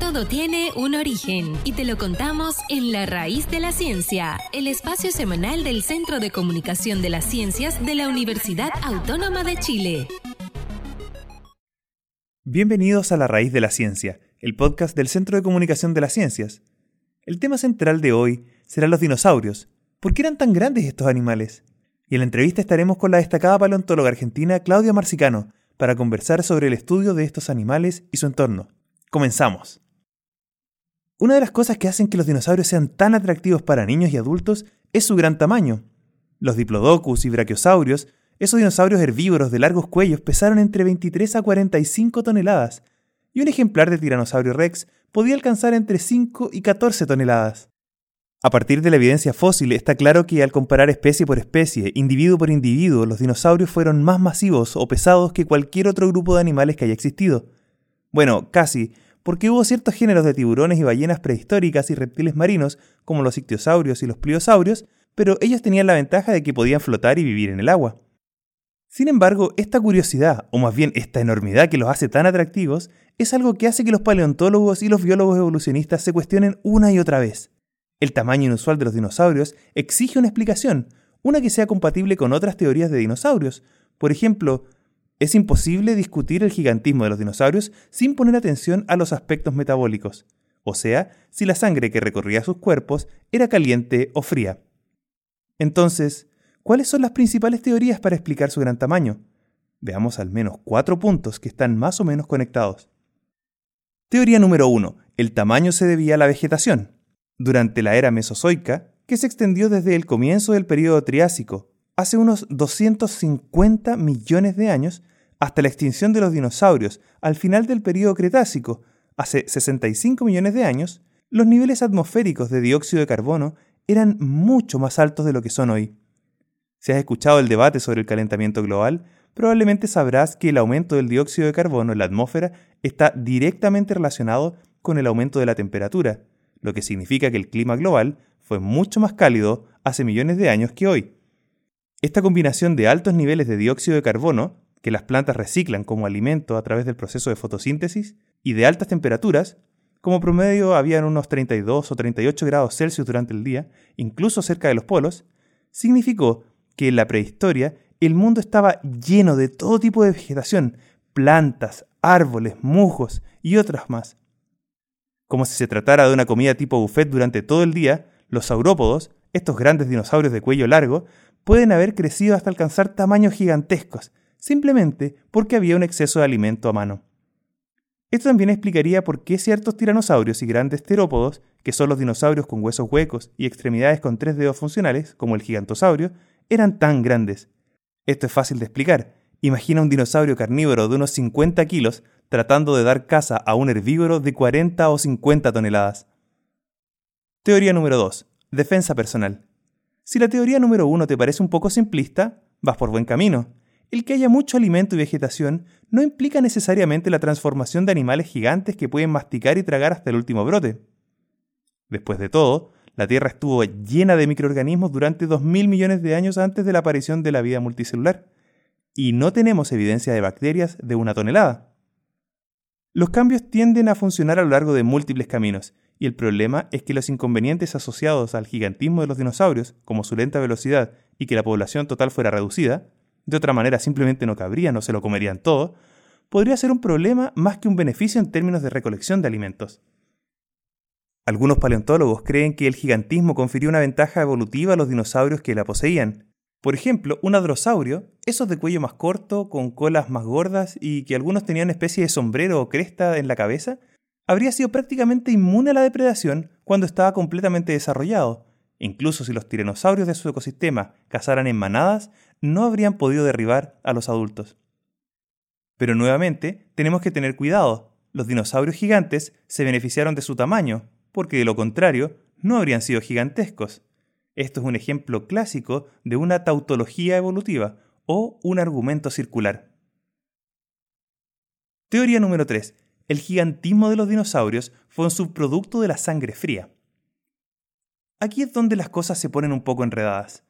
Todo tiene un origen y te lo contamos en La Raíz de la Ciencia, el espacio semanal del Centro de Comunicación de las Ciencias de la Universidad Autónoma de Chile. Bienvenidos a La Raíz de la Ciencia, el podcast del Centro de Comunicación de las Ciencias. El tema central de hoy será los dinosaurios. ¿Por qué eran tan grandes estos animales? Y en la entrevista estaremos con la destacada paleontóloga argentina Claudia Marcicano para conversar sobre el estudio de estos animales y su entorno. Comenzamos. Una de las cosas que hacen que los dinosaurios sean tan atractivos para niños y adultos es su gran tamaño. Los diplodocus y brachiosaurios, esos dinosaurios herbívoros de largos cuellos, pesaron entre 23 a 45 toneladas, y un ejemplar de tiranosaurio rex podía alcanzar entre 5 y 14 toneladas. A partir de la evidencia fósil está claro que al comparar especie por especie, individuo por individuo, los dinosaurios fueron más masivos o pesados que cualquier otro grupo de animales que haya existido. Bueno, casi, porque hubo ciertos géneros de tiburones y ballenas prehistóricas y reptiles marinos, como los ictiosaurios y los pliosaurios, pero ellos tenían la ventaja de que podían flotar y vivir en el agua. Sin embargo, esta curiosidad, o más bien esta enormidad que los hace tan atractivos, es algo que hace que los paleontólogos y los biólogos evolucionistas se cuestionen una y otra vez. El tamaño inusual de los dinosaurios exige una explicación, una que sea compatible con otras teorías de dinosaurios. Por ejemplo, es imposible discutir el gigantismo de los dinosaurios sin poner atención a los aspectos metabólicos, o sea, si la sangre que recorría sus cuerpos era caliente o fría. Entonces, ¿cuáles son las principales teorías para explicar su gran tamaño? Veamos al menos cuatro puntos que están más o menos conectados. Teoría número 1. El tamaño se debía a la vegetación durante la era mesozoica, que se extendió desde el comienzo del período Triásico, hace unos 250 millones de años, hasta la extinción de los dinosaurios al final del período Cretácico, hace 65 millones de años, los niveles atmosféricos de dióxido de carbono eran mucho más altos de lo que son hoy. Si has escuchado el debate sobre el calentamiento global, probablemente sabrás que el aumento del dióxido de carbono en la atmósfera está directamente relacionado con el aumento de la temperatura, lo que significa que el clima global fue mucho más cálido hace millones de años que hoy. Esta combinación de altos niveles de dióxido de carbono, que las plantas reciclan como alimento a través del proceso de fotosíntesis, y de altas temperaturas, como promedio habían unos 32 o 38 grados Celsius durante el día, incluso cerca de los polos, significó que en la prehistoria el mundo estaba lleno de todo tipo de vegetación, plantas, árboles, musgos y otras más, como si se tratara de una comida tipo buffet durante todo el día, los saurópodos, estos grandes dinosaurios de cuello largo, pueden haber crecido hasta alcanzar tamaños gigantescos, simplemente porque había un exceso de alimento a mano. Esto también explicaría por qué ciertos tiranosaurios y grandes terópodos, que son los dinosaurios con huesos huecos y extremidades con tres dedos funcionales, como el gigantosaurio, eran tan grandes. Esto es fácil de explicar. Imagina un dinosaurio carnívoro de unos 50 kilos tratando de dar caza a un herbívoro de 40 o 50 toneladas. Teoría número 2. Defensa personal. Si la teoría número 1 te parece un poco simplista, vas por buen camino. El que haya mucho alimento y vegetación no implica necesariamente la transformación de animales gigantes que pueden masticar y tragar hasta el último brote. Después de todo, la Tierra estuvo llena de microorganismos durante 2.000 millones de años antes de la aparición de la vida multicelular, y no tenemos evidencia de bacterias de una tonelada. Los cambios tienden a funcionar a lo largo de múltiples caminos, y el problema es que los inconvenientes asociados al gigantismo de los dinosaurios, como su lenta velocidad y que la población total fuera reducida, de otra manera simplemente no cabrían o se lo comerían todo, podría ser un problema más que un beneficio en términos de recolección de alimentos. Algunos paleontólogos creen que el gigantismo confirió una ventaja evolutiva a los dinosaurios que la poseían, por ejemplo, un adrosaurio, esos de cuello más corto, con colas más gordas y que algunos tenían especie de sombrero o cresta en la cabeza, habría sido prácticamente inmune a la depredación cuando estaba completamente desarrollado. Incluso si los tiranosaurios de su ecosistema cazaran en manadas, no habrían podido derribar a los adultos. Pero nuevamente, tenemos que tener cuidado. Los dinosaurios gigantes se beneficiaron de su tamaño, porque de lo contrario, no habrían sido gigantescos. Esto es un ejemplo clásico de una tautología evolutiva o un argumento circular. Teoría número 3. El gigantismo de los dinosaurios fue un subproducto de la sangre fría. Aquí es donde las cosas se ponen un poco enredadas.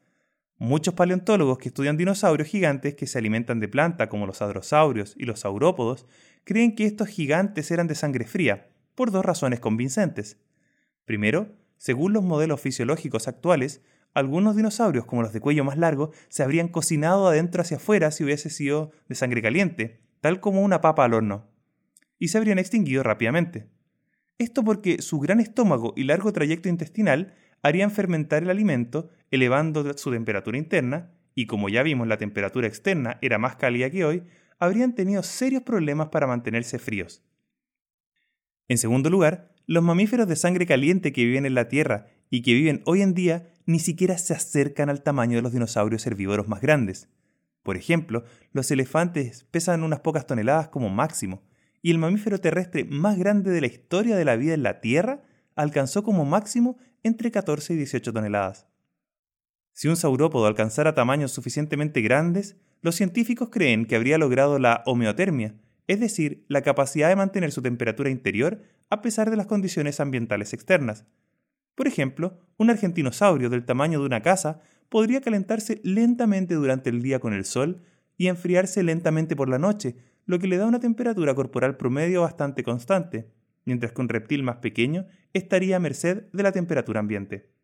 Muchos paleontólogos que estudian dinosaurios gigantes que se alimentan de planta como los hadrosaurios y los saurópodos creen que estos gigantes eran de sangre fría, por dos razones convincentes. Primero, según los modelos fisiológicos actuales, algunos dinosaurios, como los de cuello más largo, se habrían cocinado adentro hacia afuera si hubiese sido de sangre caliente, tal como una papa al horno, y se habrían extinguido rápidamente. Esto porque su gran estómago y largo trayecto intestinal harían fermentar el alimento, elevando su temperatura interna, y como ya vimos la temperatura externa era más cálida que hoy, habrían tenido serios problemas para mantenerse fríos. En segundo lugar, los mamíferos de sangre caliente que viven en la Tierra y que viven hoy en día ni siquiera se acercan al tamaño de los dinosaurios herbívoros más grandes. Por ejemplo, los elefantes pesan unas pocas toneladas como máximo, y el mamífero terrestre más grande de la historia de la vida en la Tierra alcanzó como máximo entre 14 y 18 toneladas. Si un saurópodo alcanzara tamaños suficientemente grandes, los científicos creen que habría logrado la homeotermia, es decir, la capacidad de mantener su temperatura interior a pesar de las condiciones ambientales externas. Por ejemplo, un argentinosaurio del tamaño de una casa podría calentarse lentamente durante el día con el sol y enfriarse lentamente por la noche, lo que le da una temperatura corporal promedio bastante constante, mientras que un reptil más pequeño estaría a merced de la temperatura ambiente.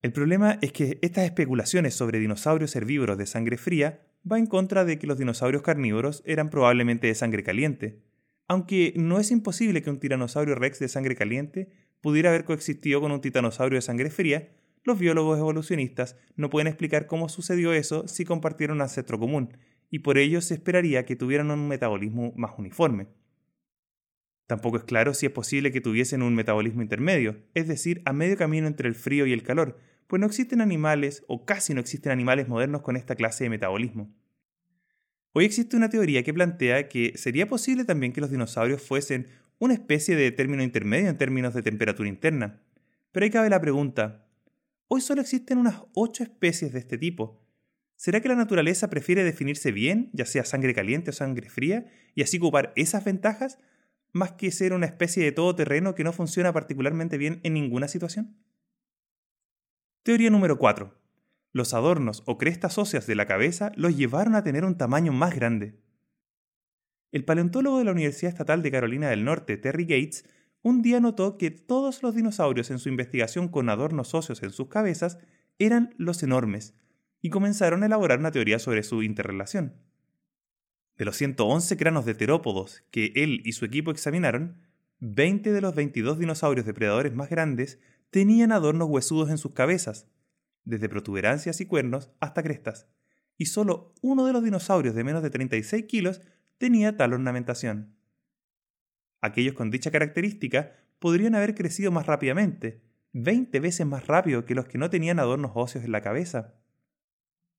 El problema es que estas especulaciones sobre dinosaurios herbívoros de sangre fría va en contra de que los dinosaurios carnívoros eran probablemente de sangre caliente, aunque no es imposible que un tiranosaurio rex de sangre caliente pudiera haber coexistido con un titanosaurio de sangre fría, los biólogos evolucionistas no pueden explicar cómo sucedió eso si compartieron un ancestro común, y por ello se esperaría que tuvieran un metabolismo más uniforme. Tampoco es claro si es posible que tuviesen un metabolismo intermedio, es decir, a medio camino entre el frío y el calor, pues no existen animales, o casi no existen animales modernos con esta clase de metabolismo. Hoy existe una teoría que plantea que sería posible también que los dinosaurios fuesen una especie de término intermedio en términos de temperatura interna. Pero ahí cabe la pregunta, hoy solo existen unas ocho especies de este tipo. ¿Será que la naturaleza prefiere definirse bien, ya sea sangre caliente o sangre fría, y así ocupar esas ventajas, más que ser una especie de todoterreno que no funciona particularmente bien en ninguna situación? Teoría número 4. Los adornos o crestas óseas de la cabeza los llevaron a tener un tamaño más grande. El paleontólogo de la Universidad Estatal de Carolina del Norte, Terry Gates, un día notó que todos los dinosaurios en su investigación con adornos óseos en sus cabezas eran los enormes, y comenzaron a elaborar una teoría sobre su interrelación. De los 111 cranos de terópodos que él y su equipo examinaron, 20 de los 22 dinosaurios depredadores más grandes tenían adornos huesudos en sus cabezas, desde protuberancias y cuernos hasta crestas, y solo uno de los dinosaurios de menos de 36 kilos tenía tal ornamentación. Aquellos con dicha característica podrían haber crecido más rápidamente, 20 veces más rápido que los que no tenían adornos óseos en la cabeza.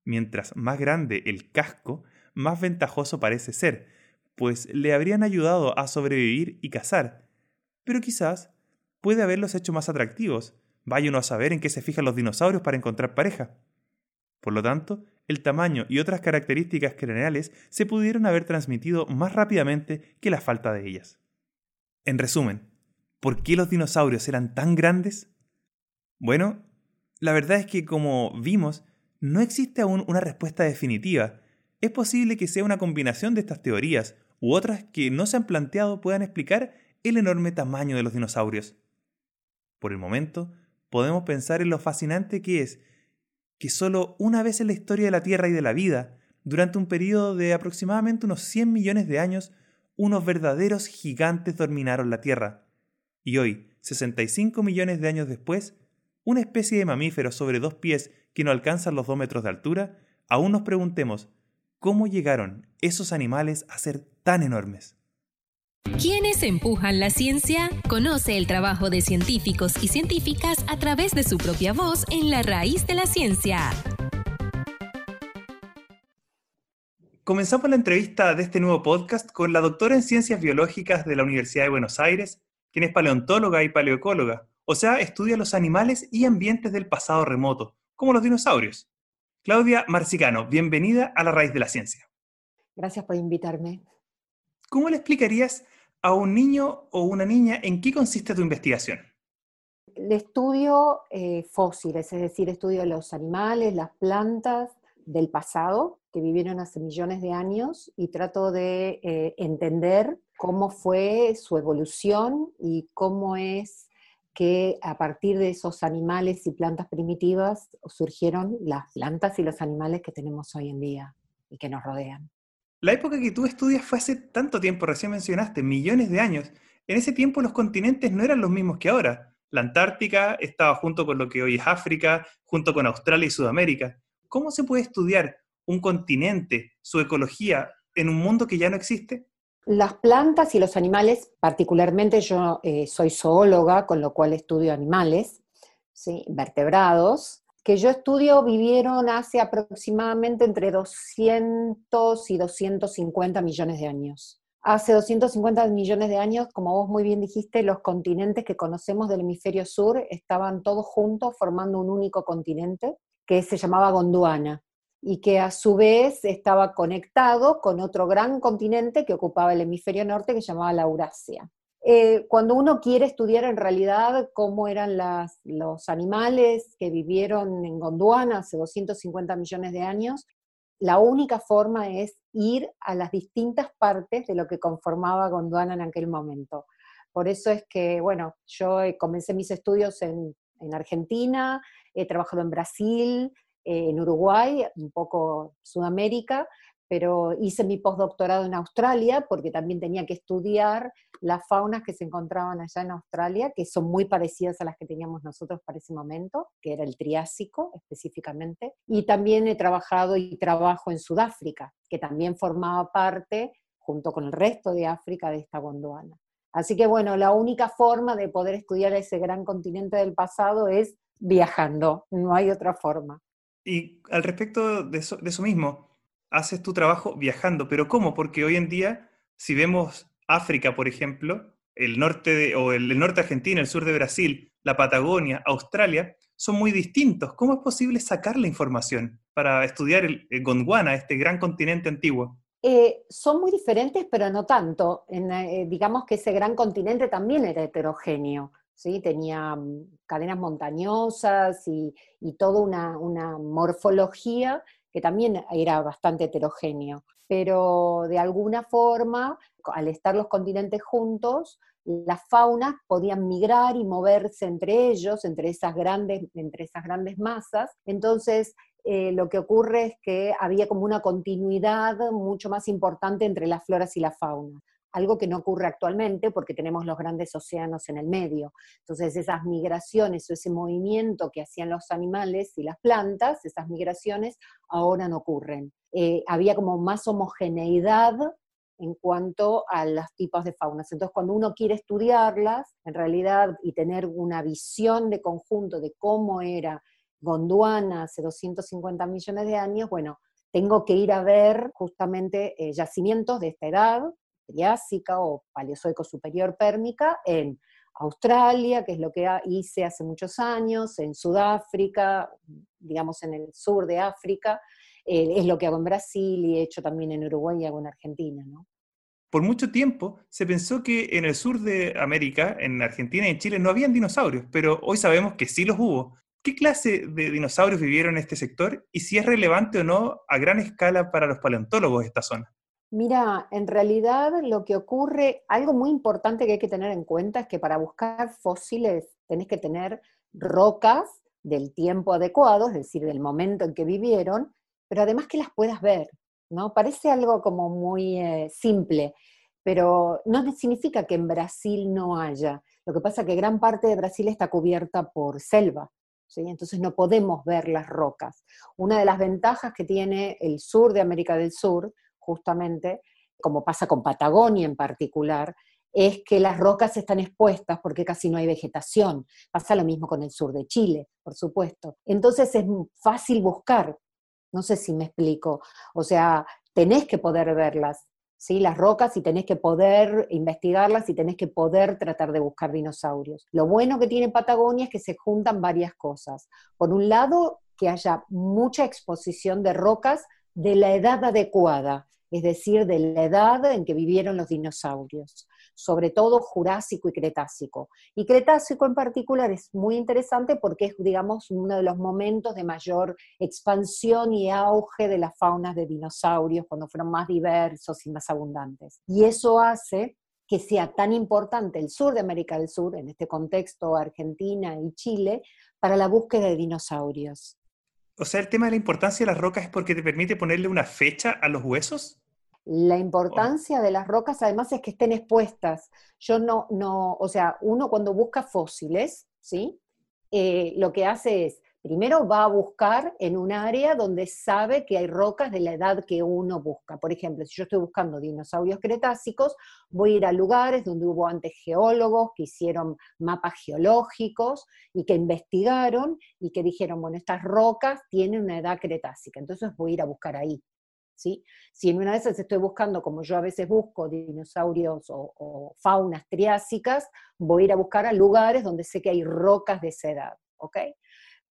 Mientras más grande el casco, más ventajoso parece ser, pues le habrían ayudado a sobrevivir y cazar, pero quizás puede haberlos hecho más atractivos. Vaya uno a saber en qué se fijan los dinosaurios para encontrar pareja. Por lo tanto, el tamaño y otras características craneales se pudieron haber transmitido más rápidamente que la falta de ellas. En resumen, ¿por qué los dinosaurios eran tan grandes? Bueno, la verdad es que como vimos, no existe aún una respuesta definitiva, es posible que sea una combinación de estas teorías u otras que no se han planteado puedan explicar el enorme tamaño de los dinosaurios. Por el momento, podemos pensar en lo fascinante que es que solo una vez en la historia de la Tierra y de la vida, durante un periodo de aproximadamente unos 100 millones de años, unos verdaderos gigantes dominaron la Tierra. Y hoy, 65 millones de años después, una especie de mamífero sobre dos pies que no alcanzan los dos metros de altura, aún nos preguntemos ¿Cómo llegaron esos animales a ser tan enormes? ¿Quiénes empujan la ciencia? Conoce el trabajo de científicos y científicas a través de su propia voz en la raíz de la ciencia. Comenzamos la entrevista de este nuevo podcast con la doctora en Ciencias Biológicas de la Universidad de Buenos Aires, quien es paleontóloga y paleoecóloga, o sea, estudia los animales y ambientes del pasado remoto, como los dinosaurios. Claudia Marcicano, bienvenida a la raíz de la ciencia. Gracias por invitarme. ¿Cómo le explicarías a un niño o una niña en qué consiste tu investigación? El estudio eh, fósiles, es decir, estudio los animales, las plantas del pasado, que vivieron hace millones de años, y trato de eh, entender cómo fue su evolución y cómo es que a partir de esos animales y plantas primitivas surgieron las plantas y los animales que tenemos hoy en día y que nos rodean. La época que tú estudias fue hace tanto tiempo, recién mencionaste, millones de años. En ese tiempo los continentes no eran los mismos que ahora. La Antártica estaba junto con lo que hoy es África, junto con Australia y Sudamérica. ¿Cómo se puede estudiar un continente, su ecología, en un mundo que ya no existe? Las plantas y los animales, particularmente yo eh, soy zoóloga, con lo cual estudio animales, ¿sí? vertebrados, que yo estudio vivieron hace aproximadamente entre 200 y 250 millones de años. Hace 250 millones de años, como vos muy bien dijiste, los continentes que conocemos del hemisferio sur estaban todos juntos formando un único continente que se llamaba Gondwana y que a su vez estaba conectado con otro gran continente que ocupaba el hemisferio norte que se llamaba la Eurasia. Eh, cuando uno quiere estudiar en realidad cómo eran los animales que vivieron en Gondwana hace 250 millones de años, la única forma es ir a las distintas partes de lo que conformaba Gondwana en aquel momento. Por eso es que, bueno, yo comencé mis estudios en, en Argentina, he trabajado en Brasil, eh, en Uruguay, un poco Sudamérica, pero hice mi postdoctorado en Australia porque también tenía que estudiar las faunas que se encontraban allá en Australia, que son muy parecidas a las que teníamos nosotros para ese momento, que era el Triásico específicamente. Y también he trabajado y trabajo en Sudáfrica, que también formaba parte, junto con el resto de África, de esta Gondwana. Así que bueno, la única forma de poder estudiar ese gran continente del pasado es viajando, no hay otra forma. Y al respecto de eso, mismo, haces tu trabajo viajando, pero ¿cómo? Porque hoy en día, si vemos África, por ejemplo, el norte o el, norte de Argentina, el sur de Brasil, la Patagonia, Australia, son muy distintos. ¿Cómo es posible sacar la información para estudiar el, Gondwana, este gran continente antiguo? Eh, son muy diferentes, pero no tanto. Eh, digamos que ese gran continente también era heterogéneo. ¿sí? tenía mm, cadenas montañosas y, toda una, morfología que también era bastante heterogéneo. Pero de alguna forma, al estar los continentes juntos, las faunas podían migrar y moverse entre ellos, entre esas grandes, entre esas grandes masas. Entonces, eh, lo que ocurre es que había como una continuidad mucho más importante entre las floras y la fauna algo que no ocurre actualmente porque tenemos los grandes océanos en el medio. Entonces esas migraciones o ese movimiento que hacían los animales y las plantas, esas migraciones ahora no ocurren. Eh, había como más homogeneidad en cuanto a los tipos de faunas. Entonces, cuando uno quiere estudiarlas, en realidad, y tener una visión de conjunto de cómo era Gondwana hace 250 millones de años, bueno, tengo que ir a ver justamente eh, yacimientos de esta edad, Triásica o Paleozoico superior pérmica en Australia, que es lo que hice hace muchos años, en Sudáfrica, digamos en el sur de África, eh, es lo que hago en Brasil y he hecho también en Uruguay y hago en Argentina, ¿no? Por mucho tiempo se pensó que en el sur de América, en Argentina y en Chile, no habían dinosaurios, pero hoy sabemos que sí los hubo. ¿Qué clase de dinosaurios vivieron en este sector y si es relevante o no a gran escala para los paleontólogos esta zona? Mira, en realidad lo que ocurre, algo muy importante que hay que tener en cuenta es que para buscar fósiles tenés que tener rocas del tiempo adecuado, es decir, del momento en que vivieron, pero además que las puedas ver, ¿no? Parece algo como muy eh, simple, pero no significa que en Brasil no haya. Lo que pasa es que gran parte de Brasil está cubierta por selva, ¿sí? entonces no podemos ver las rocas. Una de las ventajas que tiene el sur de América del Sur, justamente, como pasa con Patagonia en particular, es que las rocas están expuestas porque casi no hay vegetación. Pasa lo mismo con el sur de Chile, por supuesto. Entonces es fácil buscar. No sé si me explico. O sea, tenés que poder verlas, ¿sí? Las rocas y tenés que poder investigarlas y tenés que poder tratar de buscar dinosaurios. Lo bueno que tiene Patagonia es que se juntan varias cosas. Por un lado, que haya mucha exposición de rocas de la edad adecuada es decir, de la edad en que vivieron los dinosaurios. sobre todo Jurásico y Cretácico. Y Cretácico en particular es muy interesante porque es, digamos, uno de los momentos de mayor expansión y auge de las faunas de dinosaurios, cuando fueron más diversos y más abundantes. Y eso hace que sea tan importante el sur de América del Sur, en este contexto Argentina y Chile, para la búsqueda de dinosaurios. O sea, el tema de la importancia de las rocas es porque te permite ponerle una fecha a los huesos. La importancia de las rocas además es que estén expuestas. Yo no, no, o sea, uno cuando busca fósiles, ¿sí? Eh, lo que hace es primero va a buscar en un área donde sabe que hay rocas de la edad que uno busca. Por ejemplo, si yo estoy buscando dinosaurios cretácicos, voy a ir a lugares donde hubo antes geólogos que hicieron mapas geológicos y que investigaron y que dijeron, bueno, estas rocas tienen una edad cretácica, entonces voy a ir a buscar ahí. ¿Sí? Si en una de esas estoy buscando, como yo a veces busco, dinosaurios o, faunas triásicas, voy a ir a buscar a lugares donde sé que hay rocas de esa edad, ¿ok?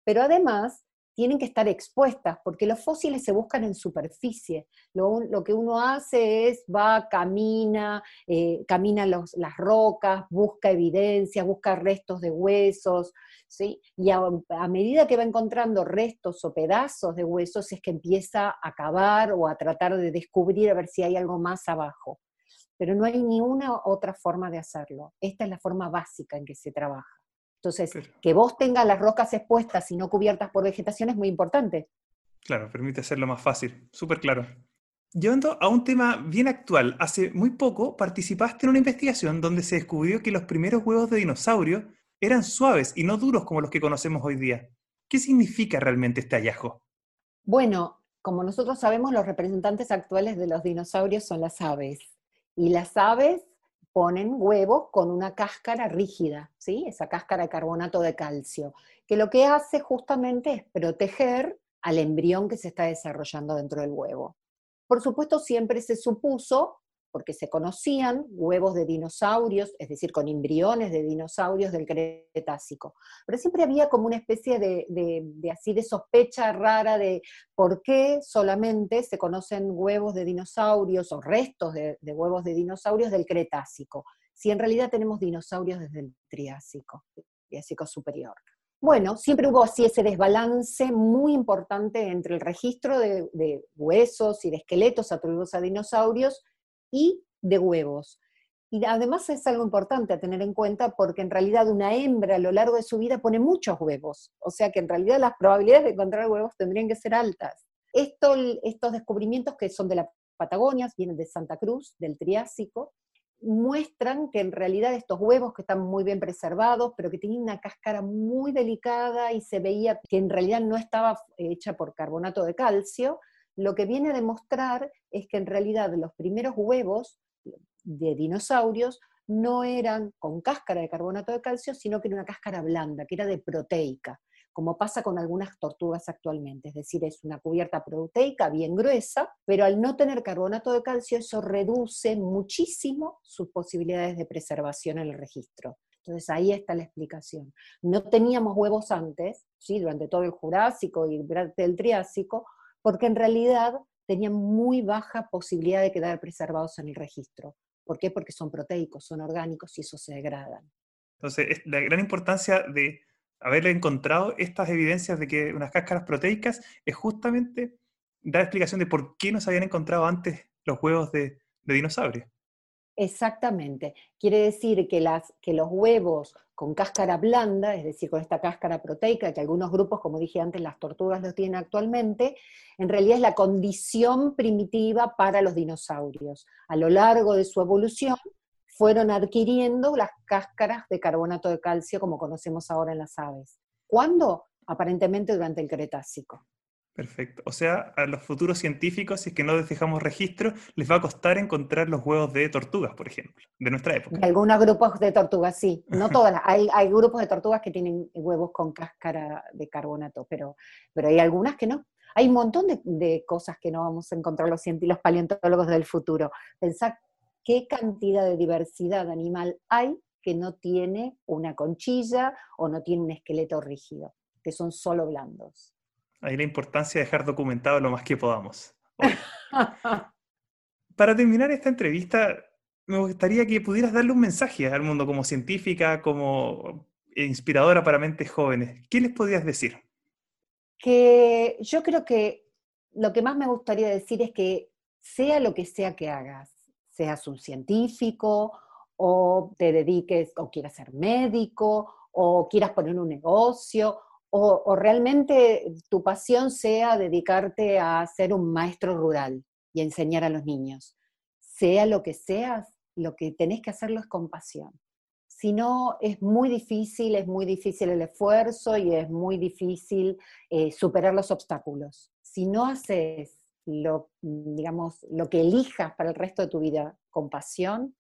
Pero además tienen que estar expuestas, porque los fósiles se buscan en superficie. Lo, que uno hace es va, camina, eh, camina las rocas, busca evidencias, busca restos de huesos, ¿sí? y a, medida que va encontrando restos o pedazos de huesos es que empieza a cavar o a tratar de descubrir a ver si hay algo más abajo. Pero no hay ni una otra forma de hacerlo. Esta es la forma básica en que se trabaja. Entonces, que vos tengas las rocas expuestas y no cubiertas por vegetación es muy importante. Claro, permite hacerlo más fácil, súper claro. Llevando a un tema bien actual, hace muy poco participaste en una investigación donde se descubrió que los primeros huevos de dinosaurio eran suaves y no duros como los que conocemos hoy día. ¿Qué significa realmente este hallazgo? Bueno, como nosotros sabemos, los representantes actuales de los dinosaurios son las aves. Y las aves ponen huevos con una cáscara rígida, ¿sí? esa cáscara de carbonato de calcio, que lo que hace justamente es proteger al embrión que se está desarrollando dentro del huevo. Por supuesto, siempre se supuso porque se conocían huevos de dinosaurios, es decir, con embriones de dinosaurios del Cretácico. Pero siempre había como una especie de, así de sospecha rara de por qué solamente se conocen huevos de dinosaurios o restos de, huevos de dinosaurios del Cretácico, si en realidad tenemos dinosaurios desde el Triásico, Triásico superior. Bueno, siempre hubo así ese desbalance muy importante entre el registro de huesos y de esqueletos atribuidos a dinosaurios y de huevos. Y además es algo importante a tener en cuenta porque en realidad una hembra a lo largo de su vida pone muchos huevos, o sea que en realidad las probabilidades de encontrar huevos tendrían que ser altas. Esto, estos descubrimientos que son de la Patagonia, vienen de Santa Cruz, del Triásico, muestran que en realidad estos huevos que están muy bien preservados, pero que tienen una cáscara muy delicada y se veía que en realidad no estaba hecha por carbonato de calcio, lo que viene a demostrar es que en realidad los primeros huevos de dinosaurios no eran con cáscara de carbonato de calcio, sino que era una cáscara blanda, que era de proteica, como pasa con algunas tortugas actualmente. Es decir, es una cubierta proteica bien gruesa, pero al no tener carbonato de calcio, eso reduce muchísimo sus posibilidades de preservación en el registro. Entonces ahí está la explicación. No teníamos huevos antes, ¿sí? durante todo el Jurásico y durante el Triásico, porque en realidad tenían muy baja posibilidad de quedar preservados en el registro. ¿Por qué? Porque son proteicos, son orgánicos y eso se degradan. Entonces, la gran importancia de haber encontrado estas evidencias de que unas cáscaras proteicas es justamente dar explicación de por qué no se habían encontrado antes los huevos de, de dinosaurios. Exactamente. Quiere decir que, los huevos con cáscara blanda, es decir, con esta cáscara proteica, que algunos grupos, como dije antes, las tortugas lo tienen actualmente, en realidad es la condición primitiva para los dinosaurios. A lo largo de su evolución fueron adquiriendo las cáscaras de carbonato de calcio como conocemos ahora en las aves. ¿Cuándo? Aparentemente durante el Cretácico. Perfecto. O sea, a los futuros científicos, si es que no les dejamos registro, les va a costar encontrar los huevos de tortugas, por ejemplo, de nuestra época. algunos grupos de tortugas, sí. No todas. hay, hay, grupos de tortugas que tienen huevos con cáscara de carbonato, pero, pero hay algunas que no. Hay un montón de, cosas que no vamos a encontrar los, los paleontólogos del futuro. Pensad qué cantidad de diversidad animal hay que no tiene una conchilla o no tiene un esqueleto rígido, que son solo blandos. Ahí la importancia de dejar documentado lo más que podamos. Para terminar esta entrevista, me gustaría que pudieras darle un mensaje al mundo como científica, como inspiradora para mentes jóvenes. ¿Qué les podrías decir? Que yo creo que lo que más me gustaría decir es que sea lo que sea que hagas, seas un científico o te dediques o quieras ser médico o quieras poner un negocio o, realmente tu pasión sea dedicarte a ser un maestro rural y enseñar a los niños. Sea lo que seas, lo que tenés que hacerlo es con pasión. Si no, es muy difícil, es muy difícil el esfuerzo y es muy difícil eh, superar los obstáculos. Si no haces lo, digamos, lo que elijas para el resto de tu vida con pasión,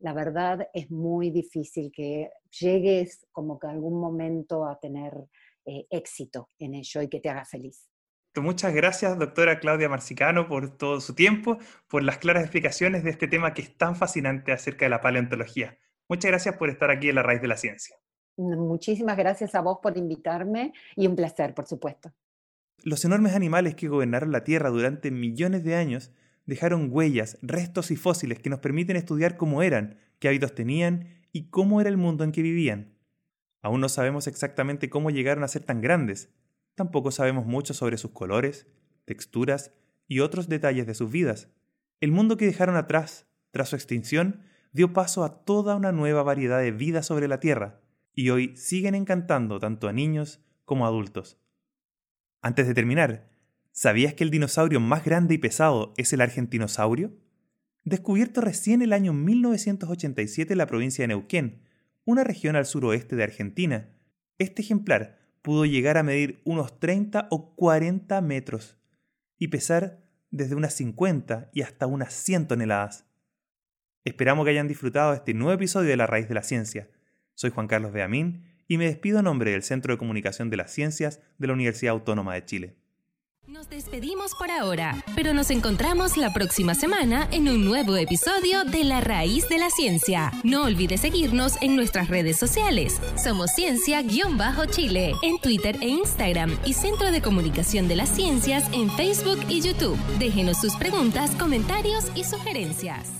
la verdad es muy difícil que llegues como que algún momento a tener eh, éxito en ello y que te haga feliz. Muchas gracias, doctora Claudia Marcicano, por todo su tiempo, por las claras explicaciones de este tema que es tan fascinante acerca de la paleontología. Muchas gracias por estar aquí en la raíz de la ciencia. Muchísimas gracias a vos por invitarme y un placer, por supuesto. Los enormes animales que gobernaron la Tierra durante millones de años dejaron huellas, restos y fósiles que nos permiten estudiar cómo eran, qué hábitos tenían y cómo era el mundo en que vivían. Aún no sabemos exactamente cómo llegaron a ser tan grandes, Tampoco sabemos mucho sobre sus colores, texturas y otros detalles de sus vidas. El mundo que dejaron atrás, tras su extinción, dio paso a toda una nueva variedad de vida sobre la Tierra, y hoy siguen encantando tanto a niños como a adultos. Antes de terminar, ¿sabías que el dinosaurio más grande y pesado es el argentinosaurio? Descubierto recién el año 1987 en la provincia de Neuquén, una región al suroeste de Argentina, este ejemplar pudo llegar a medir unos 30 o 40 metros y pesar desde unas 50 y hasta unas 100 toneladas. Esperamos que hayan disfrutado este nuevo episodio de La Raíz de la Ciencia. Soy Juan Carlos Beamín y me despido a nombre del Centro de Comunicación de las Ciencias de la Universidad Autónoma de Chile. Nos despedimos por ahora, pero nos encontramos la próxima semana en un nuevo episodio de La Raíz de la Ciencia. No olvides seguirnos en nuestras redes sociales. Somos Ciencia-Chile en Twitter e Instagram y Centro de Comunicación de las Ciencias en Facebook y YouTube. Déjenos sus preguntas, comentarios y sugerencias.